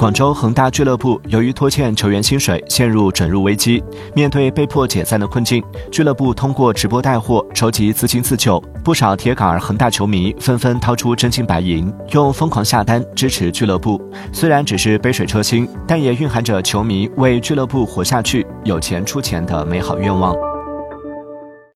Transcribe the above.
广州恒大俱乐部由于拖欠球员薪水陷入准入危机。面对被迫解散的困境，俱乐部通过直播带货筹集资金自救。不少铁杆恒大球迷纷纷掏出真金白银，用疯狂下单支持俱乐部。虽然只是杯水车薪，但也蕴含着球迷为俱乐部活下去、有钱出钱的美好愿望。